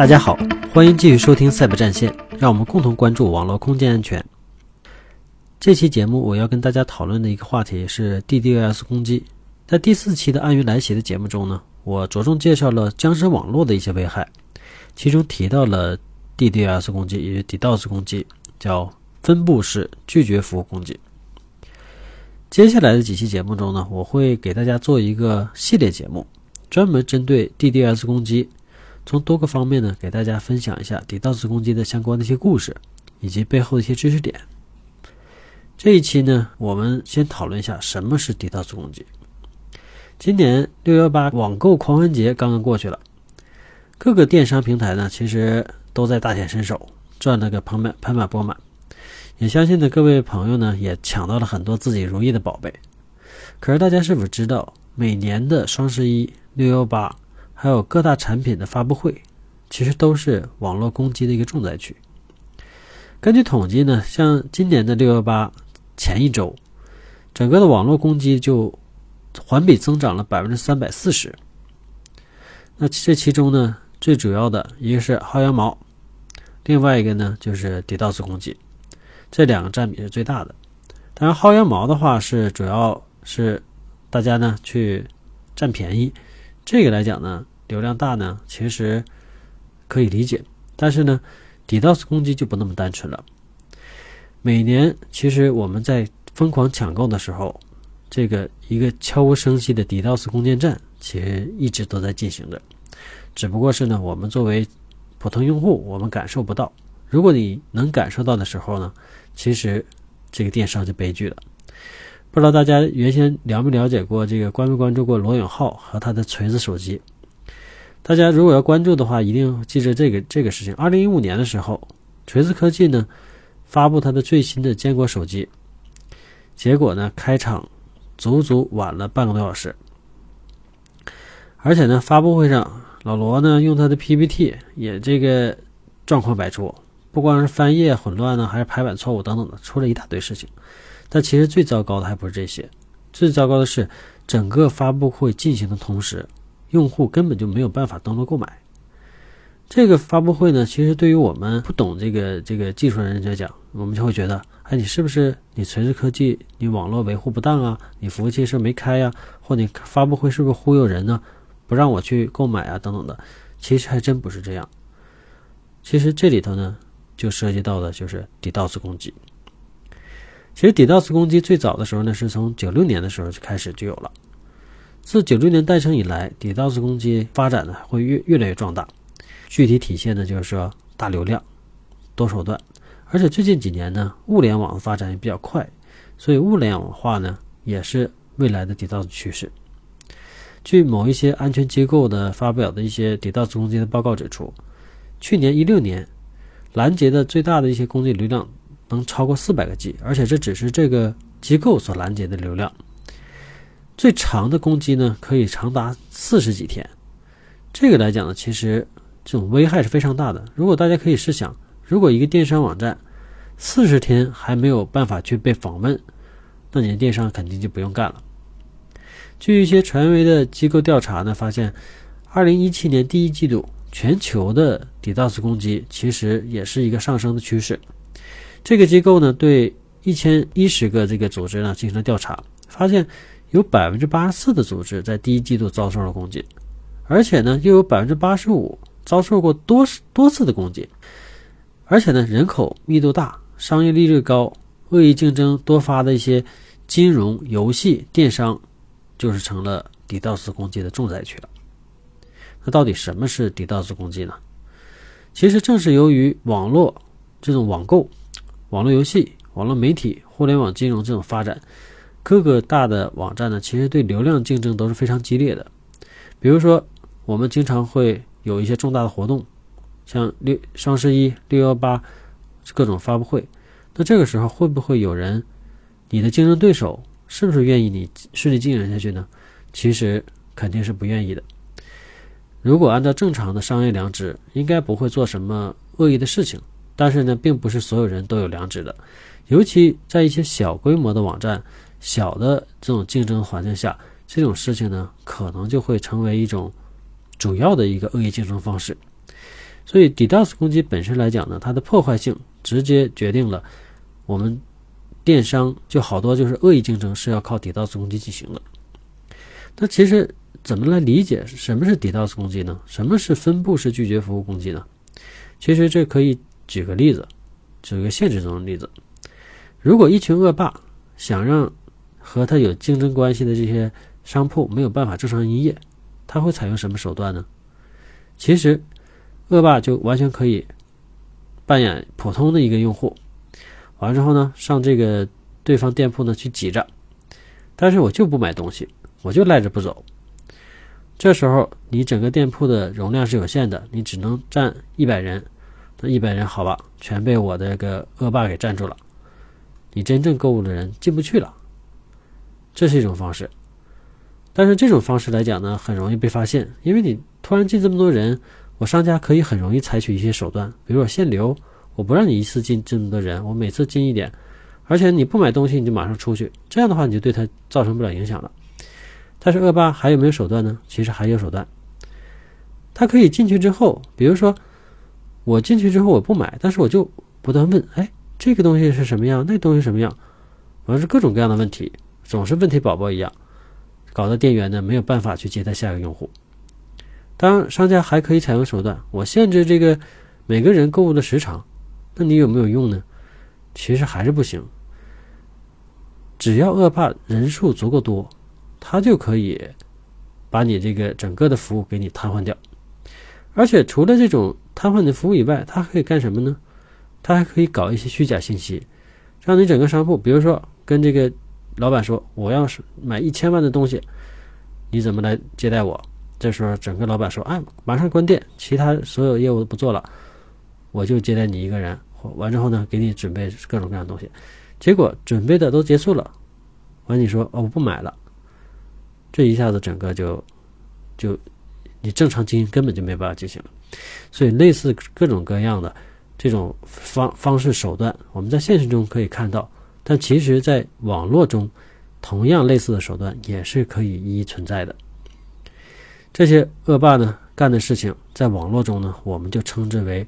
大家好，欢迎继续收听赛博战线，让我们共同关注网络空间安全。这期节目我要跟大家讨论的一个话题是 DDoS 攻击。在第四期的暗云来袭的节目中呢，我着重介绍了僵尸网络的一些危害，其中提到了 DDoS 攻击，也就是 DDoS 攻击，叫分布式拒绝服务攻击。接下来的几期节目中呢，我会给大家做一个系列节目，专门针对 DDoS 攻击，从多个方面呢给大家分享一下 DDoS 攻击的相关的一些故事，以及背后的一些知识点。这一期呢，我们先讨论一下什么是 DDoS 攻击。今年六幺八网购狂欢节刚刚过去了，各个电商平台呢，其实都在大显身手，赚了个盆满盆满钵满。也相信呢，各位朋友呢也抢到了很多自己如意的宝贝。可是大家是否知道，每年的双十一、六幺八，还有各大产品的发布会，其实都是网络攻击的一个重灾区。根据统计呢，像今年的六幺八前一周，整个的网络攻击就环比增长了百分之三百四十。那这其中呢，最主要的一个是薅羊毛，另外一个呢就是 DDoS 攻击。这两个占比是最大的，当然薅羊毛的话是主要是大家呢去占便宜，这个来讲呢流量大呢其实可以理解，但是呢 DDoS 攻击就不那么单纯了。每年其实我们在疯狂抢购的时候，这个一个悄无声息的 DDoS 攻坚战其实一直都在进行着，只不过是呢我们作为普通用户我们感受不到。如果你能感受到的时候呢，其实这个电商就悲剧了。不知道大家原先了没了解过这个关没关注过罗永浩和他的锤子手机？大家如果要关注的话，一定记着这个这个事情。二零一五年的时候，锤子科技呢发布它的最新的坚果手机，结果呢开场足足晚了半个多小时，而且呢发布会上老罗呢用他的 PPT 也这个状况百出。不光是翻页混乱呢，还是排版错误等等的，出了一大堆事情。但其实最糟糕的还不是这些，最糟糕的是整个发布会进行的同时，用户根本就没有办法登录购买。这个发布会呢，其实对于我们不懂这个这个技术的人来讲，我们就会觉得，哎，你是不是你锤子科技你网络维护不当啊？你服务器是没开呀？或你发布会是不是忽悠人呢？不让我去购买啊？等等的，其实还真不是这样。其实这里头呢。就涉及到的就是 DDoS 攻击。其实 DDoS 攻击最早的时候呢，是从九六年的时候就开始就有了。自九六年诞生以来，DDoS 攻击发展呢会越越来越壮大。具体体现的就是说大流量、多手段，而且最近几年呢，物联网的发展也比较快，所以物联网化呢也是未来的 DDoS 趋势。据某一些安全机构的发表的一些 DDoS 攻击的报告指出，去年一六年。拦截的最大的一些攻击流量能超过四百个 G，而且这只是这个机构所拦截的流量。最长的攻击呢，可以长达四十几天。这个来讲呢，其实这种危害是非常大的。如果大家可以试想，如果一个电商网站四十天还没有办法去被访问，那你的电商肯定就不用干了。据一些权威的机构调查呢，发现二零一七年第一季度。全球的 DDoS 攻击其实也是一个上升的趋势。这个机构呢，对一千一十个这个组织呢进行了调查，发现有百分之八十四的组织在第一季度遭受了攻击，而且呢，又有百分之八十五遭受过多多次的攻击。而且呢，人口密度大、商业利率高、恶意竞争多发的一些金融、游戏、电商，就是成了 DDoS 攻击的重灾区了。那到底什么是 DDoS 攻击呢？其实正是由于网络这种网购、网络游戏、网络媒体、互联网金融这种发展，各个大的网站呢，其实对流量竞争都是非常激烈的。比如说，我们经常会有一些重大的活动，像六双十一、六幺八各种发布会，那这个时候会不会有人，你的竞争对手是不是愿意你顺利经营下去呢？其实肯定是不愿意的。如果按照正常的商业良知，应该不会做什么恶意的事情。但是呢，并不是所有人都有良知的，尤其在一些小规模的网站、小的这种竞争环境下，这种事情呢，可能就会成为一种主要的一个恶意竞争方式。所以 DDoS 攻击本身来讲呢，它的破坏性直接决定了我们电商就好多就是恶意竞争是要靠 DDoS 攻击进行的。那其实怎么来理解什么是 DDoS 攻击呢？什么是分布式拒绝服务攻击呢？其实这可以举个例子，举个现实中的例子。如果一群恶霸想让和他有竞争关系的这些商铺没有办法正常营业，他会采用什么手段呢？其实，恶霸就完全可以扮演普通的一个用户，完之后呢，上这个对方店铺呢去挤着，但是我就不买东西，我就赖着不走。这时候你整个店铺的容量是有限的，你只能站一百人，那一百人好吧，全被我的个恶霸给占住了。你真正购物的人进不去了，这是一种方式。但是这种方式来讲呢，很容易被发现，因为你突然进这么多人，我商家可以很容易采取一些手段，比如说限流，我不让你一次进这么多人，我每次进一点，而且你不买东西你就马上出去，这样的话你就对他造成不了影响了。但是恶霸还有没有手段呢？其实还有手段，他可以进去之后，比如说我进去之后我不买，但是我就不断问，哎。这个东西是什么样？那东西什么样？完是各种各样的问题，总是问题宝宝一样，搞得店员呢没有办法去接待下一个用户。当然，商家还可以采用手段，我限制这个每个人购物的时长，那你有没有用呢？其实还是不行。只要恶霸人数足够多，他就可以把你这个整个的服务给你瘫痪掉。而且除了这种瘫痪的服务以外，他还可以干什么呢？他还可以搞一些虚假信息，让你整个商铺，比如说跟这个老板说，我要是买一千万的东西，你怎么来接待我？这时候整个老板说，啊，马上关店，其他所有业务都不做了，我就接待你一个人。完之后呢，给你准备各种各样的东西，结果准备的都结束了，完你说，哦，我不买了，这一下子整个就就你正常经营根本就没办法进行了。所以类似各种各样的。这种方方式手段，我们在现实中可以看到，但其实，在网络中，同样类似的手段也是可以一一存在的。这些恶霸呢干的事情，在网络中呢，我们就称之为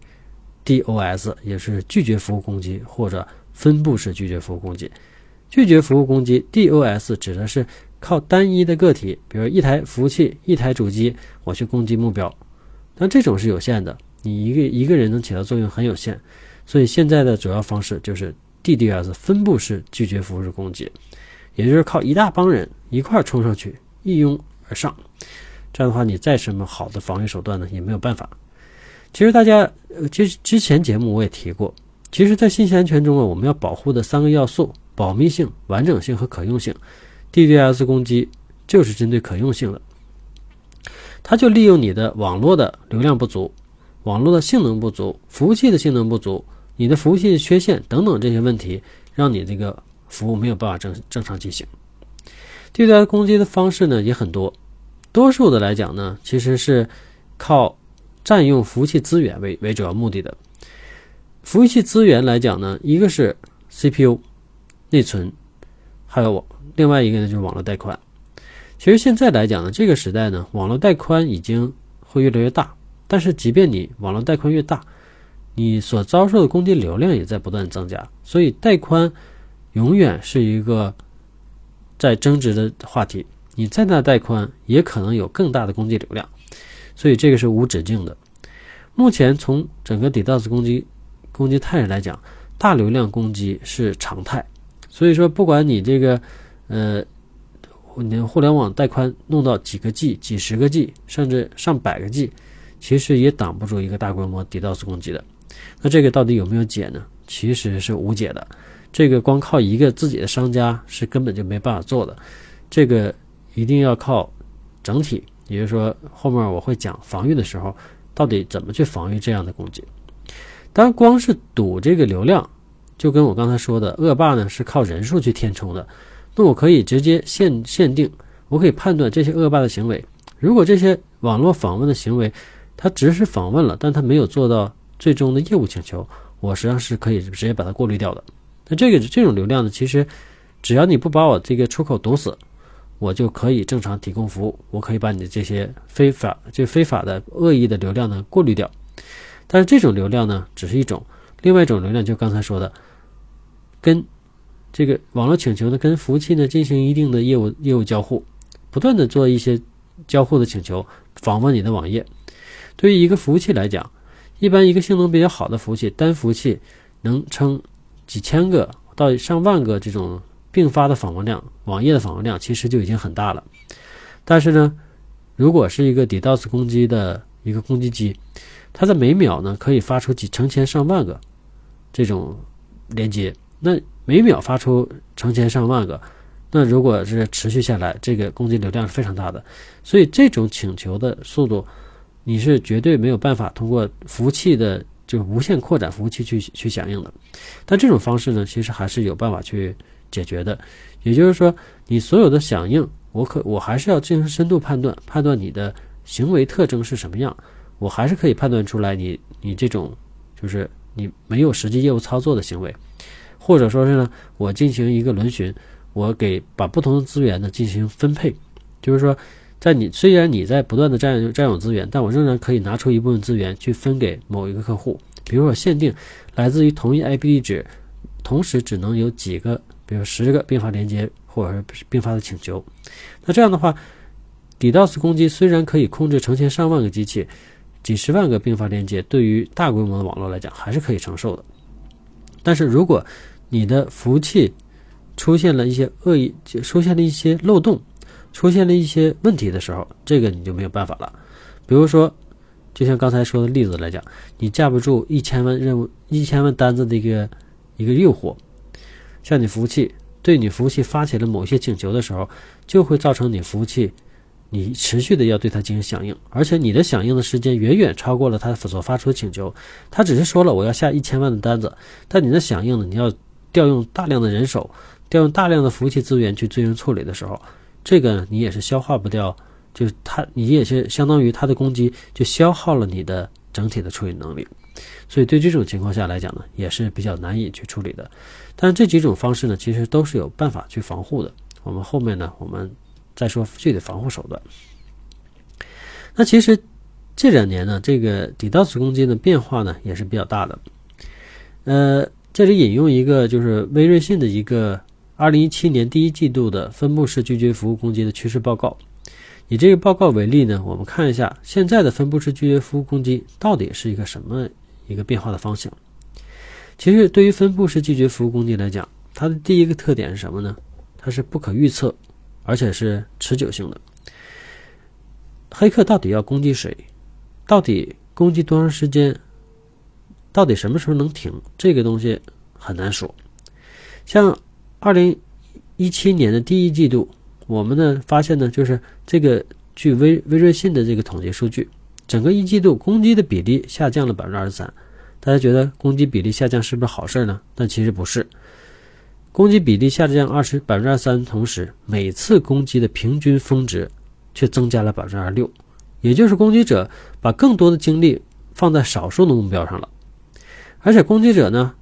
DOS，也是拒绝服务攻击或者分布式拒绝服务攻击。拒绝服务攻击 DOS 指的是靠单一的个体，比如一台服务器、一台主机，我去攻击目标，但这种是有限的。你一个一个人能起到作用很有限，所以现在的主要方式就是 DDoS 分布式拒绝服务式攻击，也就是靠一大帮人一块冲上去，一拥而上。这样的话，你再什么好的防御手段呢，也没有办法。其实大家，呃，其实之前节目我也提过，其实，在信息安全中啊，我们要保护的三个要素：保密性、完整性和可用性。DDoS 攻击就是针对可用性的，它就利用你的网络的流量不足。网络的性能不足，服务器的性能不足，你的服务器缺陷等等这些问题，让你这个服务没有办法正正常进行。对待攻击的方式呢也很多，多数的来讲呢，其实是靠占用服务器资源为为主要目的的。服务器资源来讲呢，一个是 CPU、内存，还有另外一个呢就是网络带宽。其实现在来讲呢，这个时代呢，网络带宽已经会越来越大。但是，即便你网络带宽越大，你所遭受的攻击流量也在不断增加，所以带宽永远是一个在增值的话题。你再大带宽，也可能有更大的攻击流量，所以这个是无止境的。目前从整个 DDoS 攻击攻击态势来讲，大流量攻击是常态。所以说，不管你这个呃，你互联网带宽弄到几个 G、几十个 G，甚至上百个 G。其实也挡不住一个大规模 DDoS 攻击的，那这个到底有没有解呢？其实是无解的，这个光靠一个自己的商家是根本就没办法做的，这个一定要靠整体，也就是说后面我会讲防御的时候，到底怎么去防御这样的攻击。当然，光是堵这个流量，就跟我刚才说的，恶霸呢是靠人数去填充的，那我可以直接限限定，我可以判断这些恶霸的行为，如果这些网络访问的行为。他只是访问了，但他没有做到最终的业务请求。我实际上是可以直接把它过滤掉的。那这个这种流量呢，其实只要你不把我这个出口堵死，我就可以正常提供服务。我可以把你的这些非法、就非法的恶意的流量呢过滤掉。但是这种流量呢，只是一种，另外一种流量就刚才说的，跟这个网络请求呢，跟服务器呢进行一定的业务业务交互，不断的做一些交互的请求，访问你的网页。对于一个服务器来讲，一般一个性能比较好的服务器，单服务器能撑几千个到上万个这种并发的访问量，网页的访问量其实就已经很大了。但是呢，如果是一个 DDoS 攻击的一个攻击机，它在每秒呢可以发出几成千上万个这种连接，那每秒发出成千上万个，那如果是持续下来，这个攻击流量是非常大的。所以这种请求的速度，你是绝对没有办法通过服务器的就无限扩展服务器去去响应的。但这种方式呢，其实还是有办法去解决的。也就是说，你所有的响应。我可我还是要进行深度判断，判断你的行为特征是什么样，我还是可以判断出来你你这种就是你没有实际业务操作的行为，或者说是呢，我进行一个轮询，我给把不同的资源呢进行分配，就是说，在你虽然你在不断的占有占有资源，但我仍然可以拿出一部分资源去分给某一个客户，比如说限定来自于同一 IP 地址，同时只能有几个，比如十个并发连接。或者是并发的请求，那这样的话，DDoS 攻击虽然可以控制成千上万个机器、几十万个并发连接，对于大规模的网络来讲还是可以承受的。但是如果你的服务器出现了一些恶意、出现了一些漏洞、出现了一些问题的时候，这个你就没有办法了。比如说，就像刚才说的例子来讲，你架不住一千万任务、一千万单子的一个一个诱惑，像你服务器。对你服务器发起了某些请求的时候，就会造成你服务器，你持续的要对它进行响应，而且你的响应的时间远远超过了它所发出的请求。它只是说了我要下一千万的单子，但你的响应呢，你要调用大量的人手，调用大量的服务器资源去进行处理的时候，这个你也是消化不掉，就是它，你也是相当于它的攻击就消耗了你的整体的处理能力。所以对这种情况下来讲呢，也是比较难以去处理的。但是这几种方式呢，其实都是有办法去防护的。我们后面呢，我们再说具体防护手段。那其实这两年呢，这个 DDoS 攻击的变化呢，也是比较大的。呃，这里引用一个就是微瑞信的一个二零一七年第一季度的分布式拒绝服务攻击的趋势报告。以这个报告为例呢，我们看一下现在的分布式拒绝服务攻击到底是一个什么一个变化的方向。其实，对于分布式拒绝服务攻击来讲，它的第一个特点是什么呢？它是不可预测，而且是持久性的。黑客到底要攻击谁？到底攻击多长时间？到底什么时候能停？这个东西很难说。像二零一七年的第一季度，我们呢发现呢，就是这个据微微瑞信的这个统计数据，整个一季度攻击的比例下降了百分之二十三。大家觉得攻击比例下降是不是好事呢？但其实不是，攻击比例下降二十百分之二三，同时每次攻击的平均峰值却增加了百分之二十六，也就是攻击者把更多的精力放在少数的目标上了，而且攻击者呢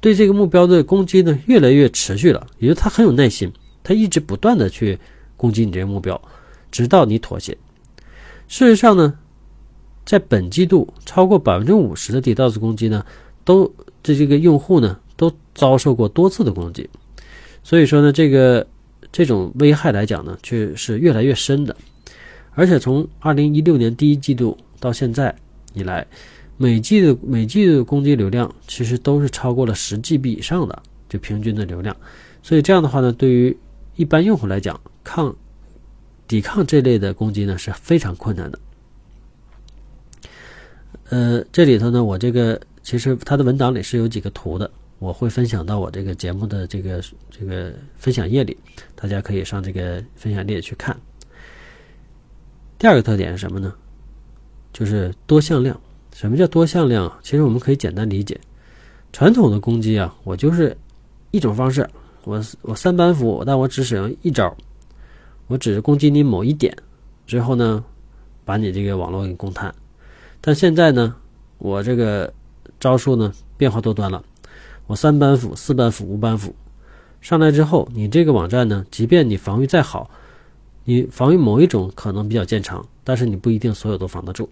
对这个目标的攻击呢越来越持续了，也就他很有耐心，他一直不断的去攻击你这个目标，直到你妥协。事实上呢。在本季度，超过百分之五十的 DDoS 攻击呢，都这这个用户呢都遭受过多次的攻击，所以说呢，这个这种危害来讲呢，却是越来越深的。而且从二零一六年第一季度到现在以来，每季的每季的攻击流量其实都是超过了十 GB 以上的，就平均的流量。所以这样的话呢，对于一般用户来讲，抗抵抗这类的攻击呢是非常困难的。呃，这里头呢，我这个其实它的文档里是有几个图的，我会分享到我这个节目的这个这个分享页里，大家可以上这个分享页去看。第二个特点是什么呢？就是多向量。什么叫多向量？其实我们可以简单理解，传统的攻击啊，我就是一种方式，我我三板斧，但我只使用一招，我只是攻击你某一点，之后呢，把你这个网络给攻瘫。但现在呢，我这个招数呢变化多端了。我三板斧、四板斧、五板斧上来之后，你这个网站呢，即便你防御再好，你防御某一种可能比较见长，但是你不一定所有都防得住。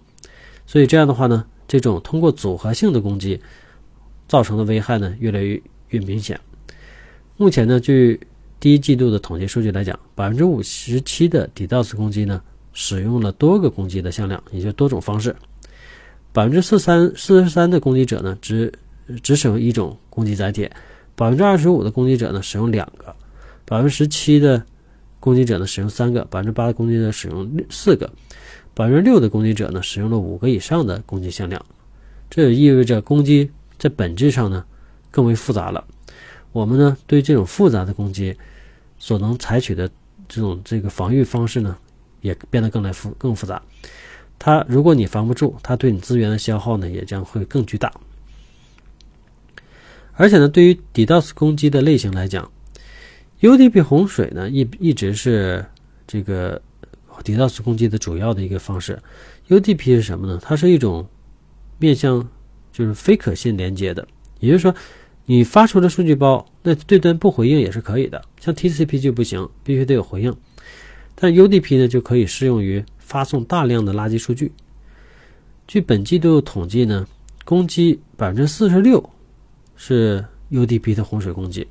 所以这样的话呢，这种通过组合性的攻击造成的危害呢，越来越越明显。目前呢，据第一季度的统计数据来讲，百分之五十七的 DDoS 攻击呢，使用了多个攻击的向量，也就多种方式。百分之四三四十三的攻击者呢，只只使用一种攻击载体。百分之二十五的攻击者呢，使用两个；百分之十七的攻击者呢，使用三个；百分之八的攻击者使用四个；百分之六的攻击者呢，使用了五个以上的攻击向量。这也意味着攻击在本质上呢，更为复杂了。我们呢，对这种复杂的攻击所能采取的这种这个防御方式呢，也变得更来复更复杂。它如果你防不住，它对你资源的消耗呢，也将会更巨大。而且呢，对于 DDoS 攻击的类型来讲，UDP 洪水呢一一直是这个 DDoS 攻击的主要的一个方式。UDP 是什么呢？它是一种面向就是非可信连接的，也就是说，你发出的数据包，那对端不回应也是可以的。像 TCP 就不行，必须得有回应。但 UDP 呢就可以适用于发送大量的垃圾数据。据本季度统计呢，攻击百分之四十六。是 UDP 的洪水攻击，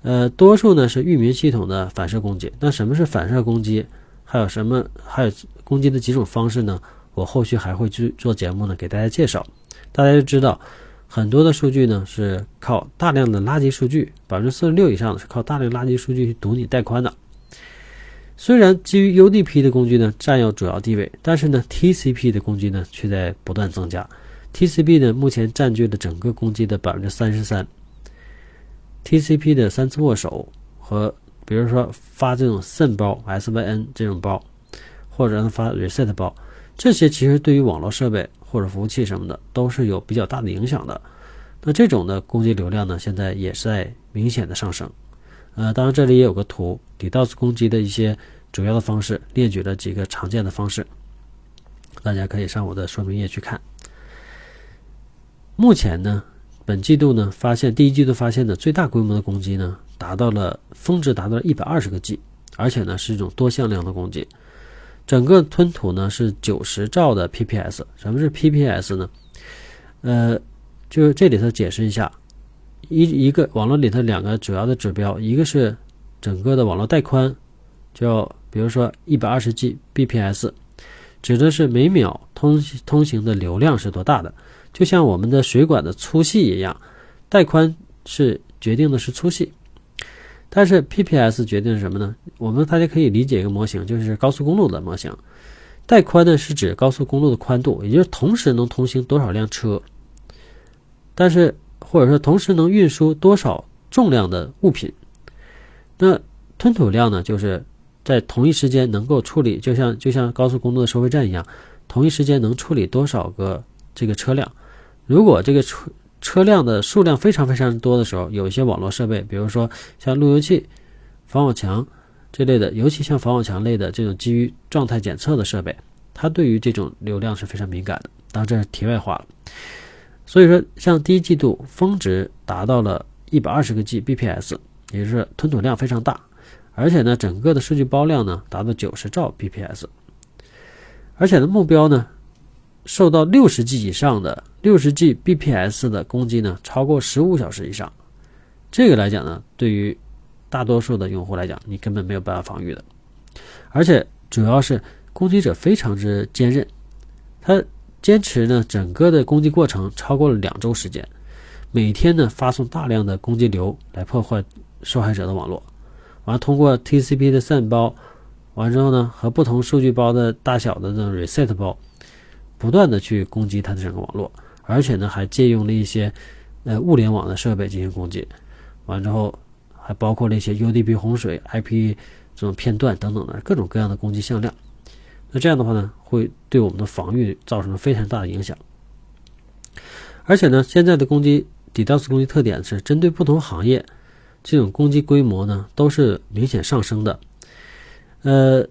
呃，多数呢是域名系统的反射攻击。那什么是反射攻击？还有什么？还有攻击的几种方式呢？我后续还会去做节目呢，给大家介绍。大家就知道，很多的数据呢是靠大量的垃圾数据，百分之四十六以上是靠大量垃圾数据去堵你带宽的。虽然基于 UDP 的工具呢占有主要地位，但是呢 TCP 的工具呢却在不断增加。TCP 呢，目前占据了整个攻击的百分之三十三。TCP 的三次握手和，比如说发这种 SYN 包、SYN 这种包，或者发 reset 包，这些其实对于网络设备或者服务器什么的都是有比较大的影响的。那这种的攻击流量呢，现在也是在明显的上升。呃，当然这里也有个图，DDoS 攻击的一些主要的方式，列举了几个常见的方式，大家可以上我的说明页去看。目前呢，本季度呢发现第一季度发现的最大规模的攻击呢，达到了峰值达到了一百二十个 G，而且呢是一种多向量的攻击。整个吞吐呢是九十兆的 PPS。什么是 PPS 呢？呃，就是这里头解释一下，一一个网络里头两个主要的指标，一个是整个的网络带宽，叫比如说一百二十 G bps，指的是每秒通通行的流量是多大的。就像我们的水管的粗细一样，带宽是决定的是粗细，但是 PPS 决定是什么呢？我们大家可以理解一个模型，就是高速公路的模型。带宽呢是指高速公路的宽度，也就是同时能通行多少辆车，但是或者说同时能运输多少重量的物品。那吞吐量呢，就是在同一时间能够处理，就像就像高速公路的收费站一样，同一时间能处理多少个这个车辆。如果这个车车辆的数量非常非常多的时候，有一些网络设备，比如说像路由器、防火墙这类的，尤其像防火墙类的这种基于状态检测的设备，它对于这种流量是非常敏感的。当然这是题外话了。所以说，像第一季度峰值达到了一百二十个 Gbps，也就是吞吐量非常大，而且呢，整个的数据包量呢达到九十兆 bps，而且呢目标呢。受到六十 G 以上的六十 G bps 的攻击呢，超过十五小时以上，这个来讲呢，对于大多数的用户来讲，你根本没有办法防御的。而且主要是攻击者非常之坚韧，他坚持呢整个的攻击过程超过了两周时间，每天呢发送大量的攻击流来破坏受害者的网络，完通过 TCP 的 SYN 包，完之后呢和不同数据包的大小的这种 reset 包。不断的去攻击它的整个网络，而且呢还借用了一些呃物联网的设备进行攻击，完之后还包括了一些 UDP 洪水、IP 这种片段等等的各种各样的攻击向量。那这样的话呢，会对我们的防御造成非常大的影响。而且呢，现在的攻击 DDoS 攻击特点是针对不同行业，这种攻击规模呢都是明显上升的。呃，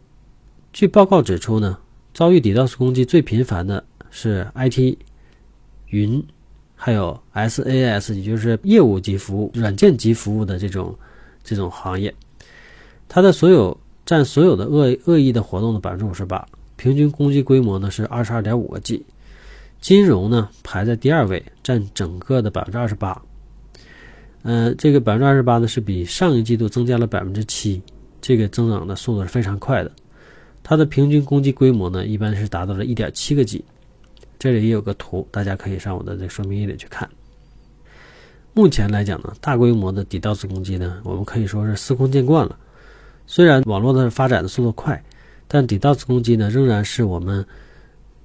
据报告指出呢。遭遇 DDoS 攻击最频繁的是 IT、云，还有 SaaS，也就是业务级服务、软件级服务的这种这种行业。它的所有占所有的恶恶意的活动的百分之五十八，平均攻击规模呢是二十二点五个 G，金融呢排在第二位，占整个的百分之二十八。呃，这个百分之二十八呢是比上一季度增加了百分之七，这个增长的速度是非常快的。它的平均攻击规模呢一般是达到了一点七个 G。这里也有个图，大家可以上我的这说明页里去看。目前来讲呢，大规模的 DDoS 攻击呢，我们可以说是司空见惯了。虽然网络的发展的速度快，但 DDoS 攻击呢，仍然是我们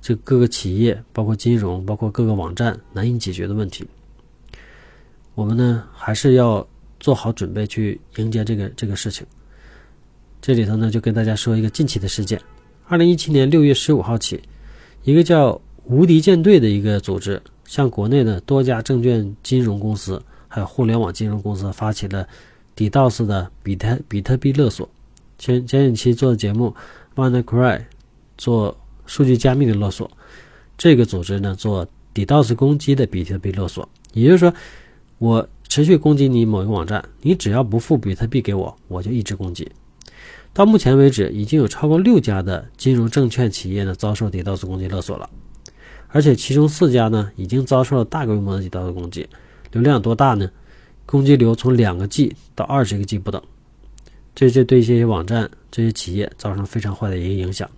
这各个企业、包括金融、包括各个网站难以解决的问题。我们呢，还是要做好准备去迎接这个这个事情。这里头呢，就跟大家说一个近期的事件：二零一七年六月十五号起，一个叫无敌舰队的一个组织，向国内的多家证券金融公司，还有互联网金融公司发起了 DDoS 的比特比特币勒索。前前几期做的节目，WannaCry 做数据加密的勒索，这个组织呢做 DDoS 攻击的比特币勒索。也就是说，我持续攻击你某一个网站，你只要不付比特币给我，我就一直攻击。到目前为止，已经有超过六家的金融证券企业呢遭受 DDoS 攻击勒索了。而且其中四家呢，已经遭受了大规模的 DDoS 攻击，流量多大呢？攻击流从两个 G 到二十个 G 不等，这这对这些网站、这些企业造成非常坏的一个影响。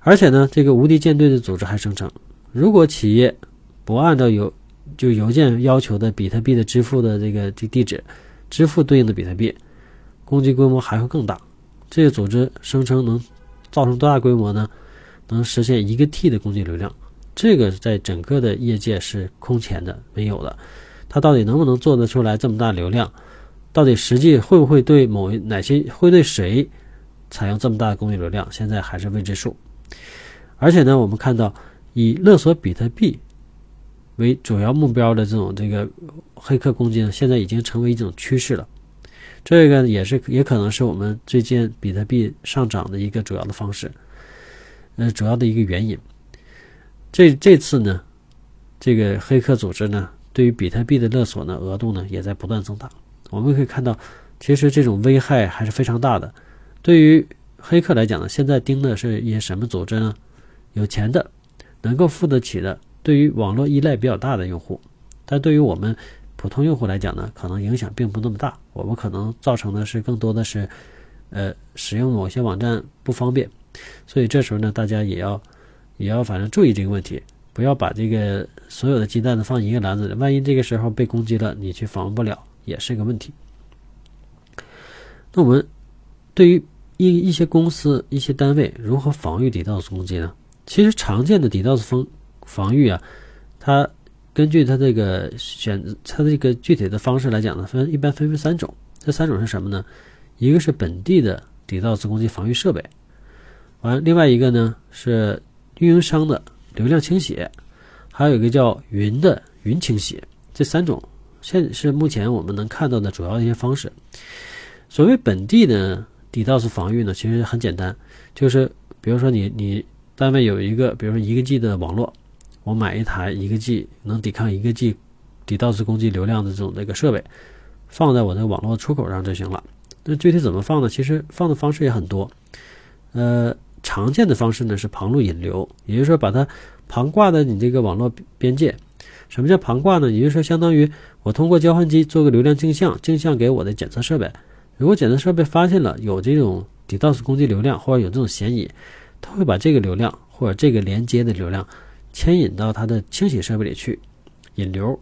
而且呢，这个无敌舰队的组织还声称，如果企业不按照邮就邮件要求的比特币的支付的这个地地址支付对应的比特币，攻击规模还会更大。这个组织声称能造成多大规模呢？能实现一个 T 的攻击流量。这个在整个的业界是空前的，没有的。它到底能不能做得出来这么大流量？到底实际会不会对某哪些会对谁采用这么大的攻击流量？现在还是未知数。而且呢，我们看到以勒索比特币为主要目标的这种这个黑客攻击呢，现在已经成为一种趋势了。这个也是也可能是我们最近比特币上涨的一个主要的方式，呃，主要的一个原因。这这次呢，这个黑客组织呢，对于比特币的勒索呢，额度呢也在不断增大。我们可以看到，其实这种危害还是非常大的。对于黑客来讲呢，现在盯的是一些什么组织呢？有钱的，能够付得起的，对于网络依赖比较大的用户。但对于我们普通用户来讲呢，可能影响并不那么大。我们可能造成的是更多的是，呃，使用某些网站不方便。所以这时候呢，大家也要。也要反正注意这个问题，不要把这个所有的鸡蛋都放一个篮子里。万一这个时候被攻击了，你去防不了，也是个问题。那我们对于一一些公司、一些单位如何防御 DDoS 攻击呢？其实常见的 DDoS 防防御啊，它根据它这个选它这个具体的方式来讲呢，分一般分为三种。这三种是什么呢？一个是本地的 DDoS 攻击防御设备，完，另外一个呢是。运营商的流量倾斜，还有一个叫云的云倾斜，这三种现是目前我们能看到的主要一些方式。所谓本地的 DDoS 防御呢，其实很简单，就是比如说你你单位有一个，比如说一个 G 的网络，我买一台一个 G 能抵抗一个 G DDoS 攻击流量的这种那个设备，放在我的网络出口上就行了。那具体怎么放呢？其实放的方式也很多，呃。常见的方式呢是旁路引流，也就是说把它旁挂在你这个网络边界。什么叫旁挂呢？也就是说，相当于我通过交换机做个流量镜像，镜像给我的检测设备。如果检测设备发现了有这种 DDoS 攻击流量或者有这种嫌疑，它会把这个流量或者这个连接的流量牵引到它的清洗设备里去引流。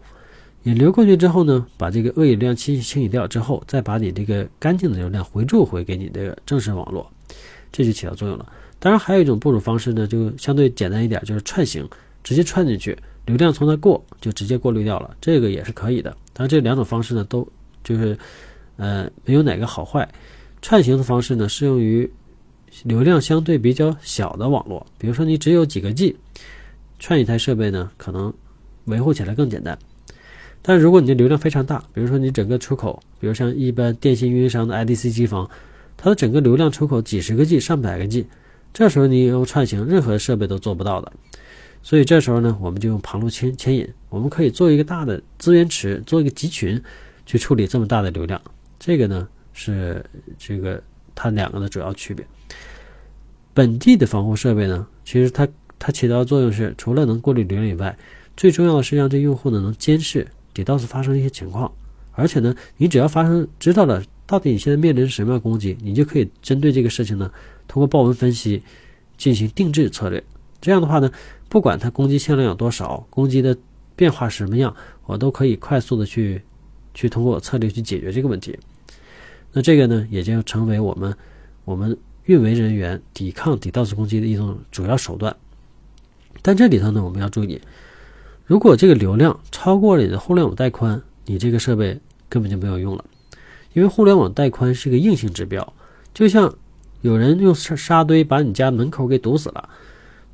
引流过去之后呢，把这个恶意流量清清洗掉之后，再把你这个干净的流量回注回给你这个正式网络，这就起到作用了。当然，还有一种部署方式呢，就相对简单一点，就是串行，直接串进去，流量从它过就直接过滤掉了，这个也是可以的。当然，这两种方式呢，都就是，呃，没有哪个好坏。串行的方式呢，适用于流量相对比较小的网络，比如说你只有几个 G，串一台设备呢，可能维护起来更简单。但如果你的流量非常大，比如说你整个出口，比如像一般电信运营商的 IDC 机房，它的整个流量出口几十个 G、上百个 G。这时候你用串行，任何设备都做不到的。所以这时候呢，我们就用旁路牵牵引，我们可以做一个大的资源池，做一个集群，去处理这么大的流量。这个呢是这个它两个的主要区别。本地的防护设备呢，其实它它起到的作用是，除了能过滤流量以外，最重要的是让这用户呢能监视 DDoS 发生一些情况。而且呢，你只要发生知道了到底你现在面临什么样攻击，你就可以针对这个事情呢，通过报文分析进行定制策略。这样的话呢，不管它攻击向量有多少，攻击的变化是什么样，我都可以快速的去去通过策略去解决这个问题。那这个呢，也就成为我们我们运维人员抵抗 DDoS 攻击的一种主要手段。但这里头呢，我们要注意，如果这个流量超过了你的互联网带宽，你这个设备。根本就没有用了，因为互联网带宽是个硬性指标，就像有人用沙沙堆把你家门口给堵死了，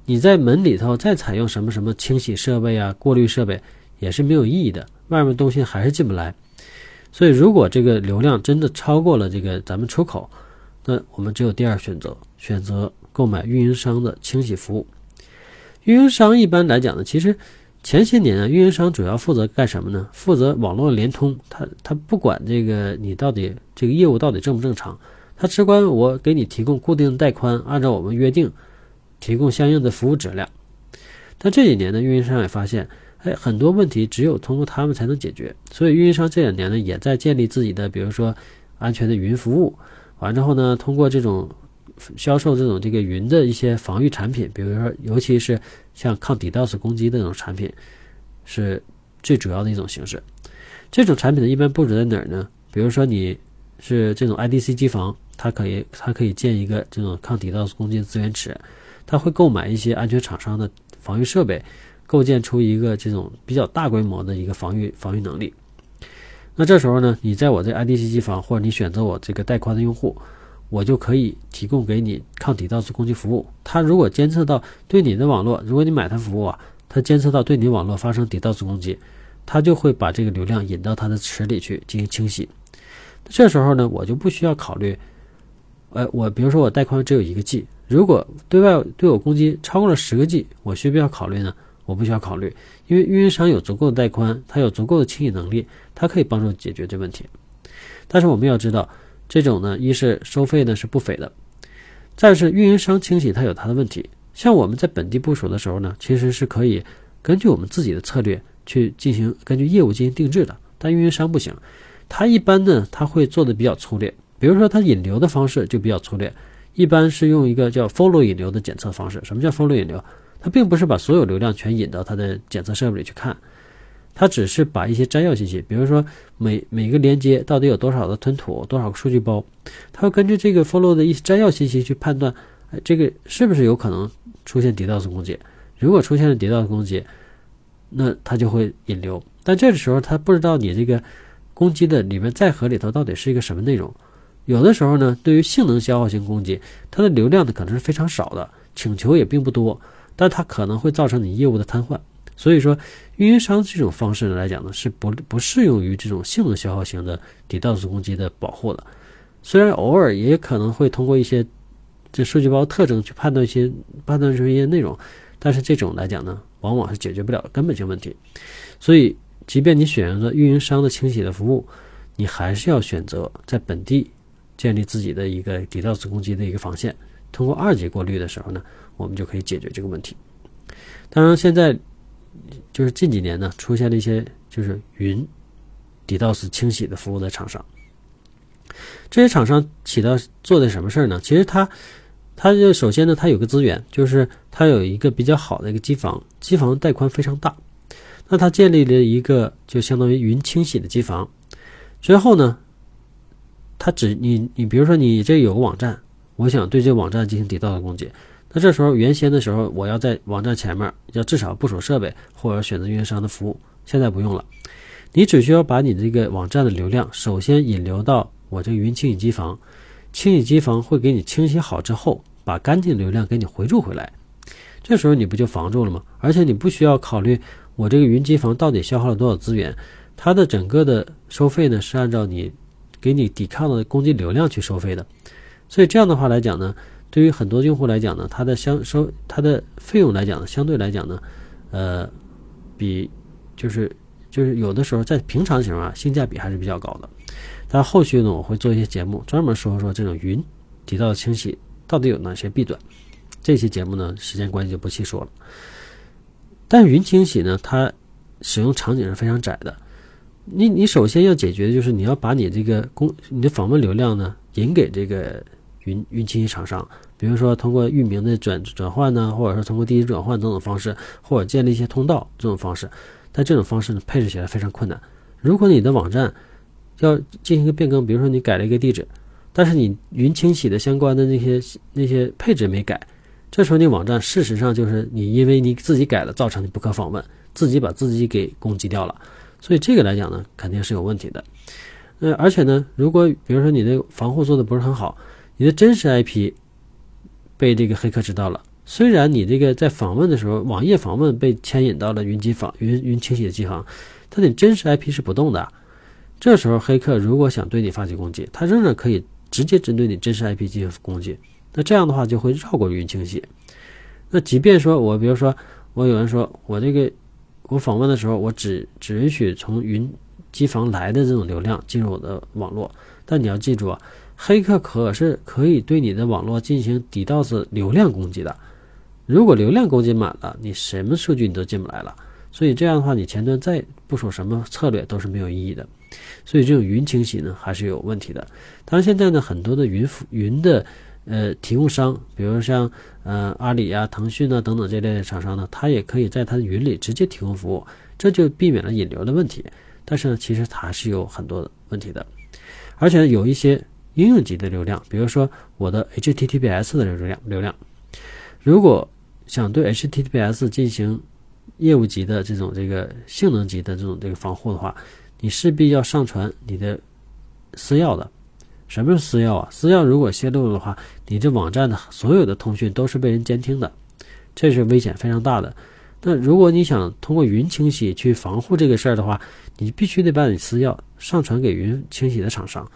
你在门里头再采用什么什么清洗设备啊、过滤设备也是没有意义的，外面东西还是进不来。所以，如果这个流量真的超过了这个咱们出口，那我们只有第二选择，选择购买运营商的清洗服务。运营商一般来讲呢，其实。前些年啊，运营商主要负责干什么呢？负责网络联通，他他不管这个你到底这个业务到底正不正常，他只管我给你提供固定的带宽，按照我们约定提供相应的服务质量。但这几年呢，运营商也发现，哎，很多问题只有通过他们才能解决，所以运营商这两年呢，也在建立自己的，比如说安全的云服务，完之后呢，通过这种。销售这种这个云的一些防御产品，比如说，尤其是像抗 DDoS 攻击的这种产品，是最主要的一种形式。这种产品呢，一般布置在哪儿呢？比如说，你是这种 IDC 机房，它可以它可以建一个这种抗 DDoS 攻击的资源池，它会购买一些安全厂商的防御设备，构建出一个这种比较大规模的一个防御防御能力。那这时候呢，你在我这 IDC 机房，或者你选择我这个带宽的用户。我就可以提供给你抗 DDoS 攻击服务。它如果监测到对你的网络，如果你买它服务啊，它监测到对你网络发生 DDoS 攻击，它就会把这个流量引到它的池里去进行清洗。这时候呢，我就不需要考虑，呃，我比如说我带宽只有一个 G，如果对外对我攻击超过了十个 G，我需不需要考虑呢？我不需要考虑，因为运营商有足够的带宽，它有足够的清洗能力，它可以帮助解决这问题。但是我们要知道。这种呢，一是收费呢是不菲的，再是运营商清洗它有它的问题。像我们在本地部署的时候呢，其实是可以根据我们自己的策略去进行，根据业务进行定制的。但运营商不行，他一般呢他会做的比较粗略，比如说它引流的方式就比较粗略，一般是用一个叫 follow 引流的检测方式。什么叫 follow 引流？它并不是把所有流量全引到它的检测设备里去看。它只是把一些摘要信息，比如说每每个连接到底有多少的吞吐，多少个数据包，它会根据这个 follow 的一些摘要信息去判断，哎，这个是不是有可能出现 DDoS 攻击？如果出现了 DDoS 攻击，那它就会引流。但这时候它不知道你这个攻击的里面载荷里头到底是一个什么内容。有的时候呢，对于性能消耗型攻击，它的流量呢可能是非常少的，请求也并不多，但它可能会造成你业务的瘫痪。所以说，运营商这种方式来讲呢，是不不适用于这种性能消耗型的 DDoS 攻击的保护的。虽然偶尔也可能会通过一些这数据包特征去判断一些判断出一些内容，但是这种来讲呢，往往是解决不了根本性问题。所以，即便你选择运营商的清洗的服务，你还是要选择在本地建立自己的一个 DDoS 攻击的一个防线。通过二级过滤的时候呢，我们就可以解决这个问题。当然，现在。就是近几年呢，出现了一些就是云 DDoS 清洗的服务的厂商。这些厂商起到做的什么事儿呢？其实它，它就首先呢，它有个资源，就是它有一个比较好的一个机房，机房带宽非常大。那它建立了一个就相当于云清洗的机房。之后呢，它只你你比如说你这有个网站，我想对这网站进行 DDoS 攻击。那这时候，原先的时候，我要在网站前面要至少部署设备，或者选择运营商的服务。现在不用了，你只需要把你这个网站的流量首先引流到我这个云清洗机房，清洗机房会给你清洗好之后，把干净流量给你回注回来。这时候你不就防住了吗？而且你不需要考虑我这个云机房到底消耗了多少资源，它的整个的收费呢是按照你给你抵抗的攻击流量去收费的。所以这样的话来讲呢。对于很多用户来讲呢，它的相收它的费用来讲呢，相对来讲呢，呃，比就是就是有的时候在平常情况下性价比还是比较高的。但后续呢，我会做一些节目专门说说这种云提到的清洗到底有哪些弊端。这期节目呢，时间关系就不细说了。但云清洗呢，它使用场景是非常窄的。你你首先要解决的就是你要把你这个公你的访问流量呢引给这个云云清洗厂商，比如说通过域名的转转换呢，或者说通过地址转换等等方式，或者建立一些通道这种方式。但这种方式呢，配置起来非常困难。如果你的网站要进行一个变更，比如说你改了一个地址，但是你云清洗的相关的那些那些配置没改，这时候你网站事实上就是你因为你自己改了，造成你不可访问，自己把自己给攻击掉了。所以这个来讲呢，肯定是有问题的。呃，而且呢，如果比如说你的防护做的不是很好，你的真实 IP 被这个黑客知道了，虽然你这个在访问的时候，网页访问被牵引到了云机房、云云清洗的机房，但你真实 IP 是不动的。这时候黑客如果想对你发起攻击，他仍然可以直接针对你真实 IP 进行攻击。那这样的话就会绕过云清洗。那即便说我比如说我有人说我这个。我访问的时候，我只只允许从云机房来的这种流量进入我的网络。但你要记住啊，黑客可是可以对你的网络进行 DDoS 流量攻击的。如果流量攻击满了，你什么数据你都进不来了。所以这样的话，你前端再部署什么策略都是没有意义的。所以这种云清洗呢，还是有问题的。当然现在呢，很多的云服云的。呃，提供商，比如像呃阿里呀、腾讯啊等等这类厂商呢，它也可以在它的云里直接提供服务，这就避免了引流的问题。但是呢，其实它还是有很多问题的，而且有一些应用级的流量，比如说我的 HTTPS 的流量流量，如果想对 HTTPS 进行业务级的这种这个性能级的这种这个防护的话，你势必要上传你的私钥的。什么是私钥啊？私钥如果泄露的话，你这网站的所有的通讯都是被人监听的，这是危险非常大的。那如果你想通过云清洗去防护这个事儿的话，你必须得把你私钥上传给云清洗的厂商。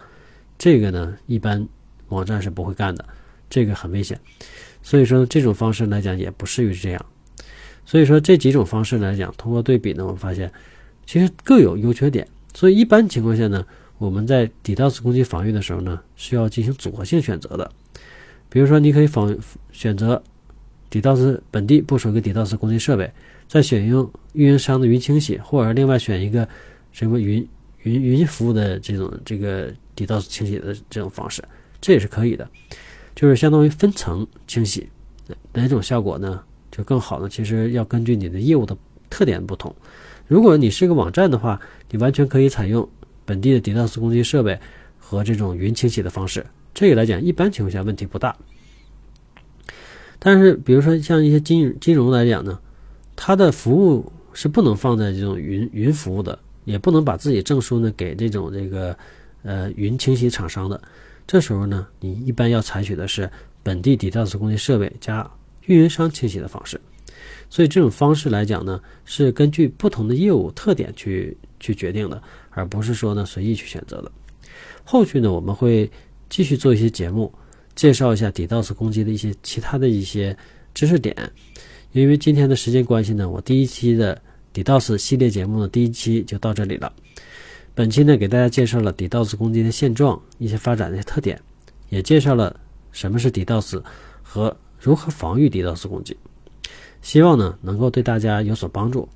这个呢，一般网站是不会干的，这个很危险。所以说这种方式来讲也不适于这样。所以说这几种方式来讲，通过对比呢，我们发现其实各有优缺点。所以一般情况下呢。我们在 DDoS 攻击防御的时候呢，需要进行组合性选择的。比如说，你可以防选择 DDoS 本地部署一个 DDoS 攻击设备，再选用运营商的云清洗，或者另外选一个什么云云云服务的这种这个 DDoS 清洗的这种方式，这也是可以的。就是相当于分层清洗，哪种效果呢就更好呢？其实要根据你的业务的特点不同。如果你是个网站的话，你完全可以采用。本地的 DDoS 攻击设备和这种云清洗的方式，这个来讲一般情况下问题不大。但是，比如说像一些金金融来讲呢，它的服务是不能放在这种云云服务的，也不能把自己证书呢给这种这个呃云清洗厂商的。这时候呢，你一般要采取的是本地 DDoS 攻击设备加运营商清洗的方式。所以这种方式来讲呢，是根据不同的业务特点去去决定的。而不是说呢随意去选择的。后续呢，我们会继续做一些节目，介绍一下 DDoS 攻击的一些其他的一些知识点。因为今天的时间关系呢，我第一期的 DDoS 系列节目呢，第一期就到这里了。本期呢，给大家介绍了 DDoS 攻击的现状、一些发展的特点，也介绍了什么是 DDoS 和如何防御 DDoS 攻击。希望呢，能够对大家有所帮助。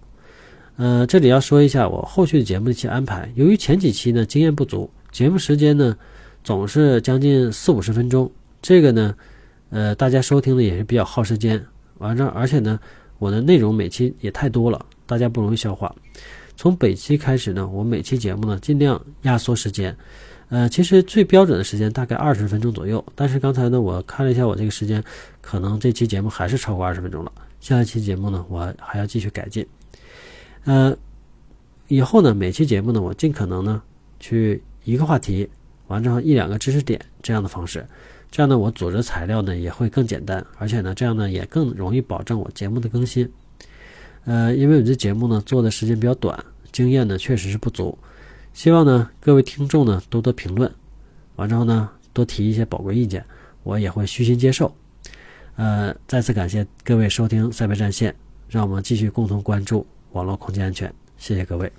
呃，这里要说一下我后续的节目的一些安排。由于前几期呢经验不足，节目时间呢总是将近四五十分钟，这个呢，呃，大家收听的也是比较耗时间。完了，而且呢，我的内容每期也太多了，大家不容易消化。从本期开始呢，我每期节目呢尽量压缩时间。呃，其实最标准的时间大概二十分钟左右，但是刚才呢我看了一下我这个时间，可能这期节目还是超过二十分钟了。下一期节目呢，我还要继续改进。呃，以后呢，每期节目呢，我尽可能呢，去一个话题，完之后一两个知识点这样的方式，这样呢，我组织材料呢也会更简单，而且呢，这样呢也更容易保证我节目的更新。呃，因为我这节目呢做的时间比较短，经验呢确实是不足，希望呢各位听众呢多多评论，完之后呢多提一些宝贵意见，我也会虚心接受。呃，再次感谢各位收听赛博战线，让我们继续共同关注。网络空间安全，谢谢各位。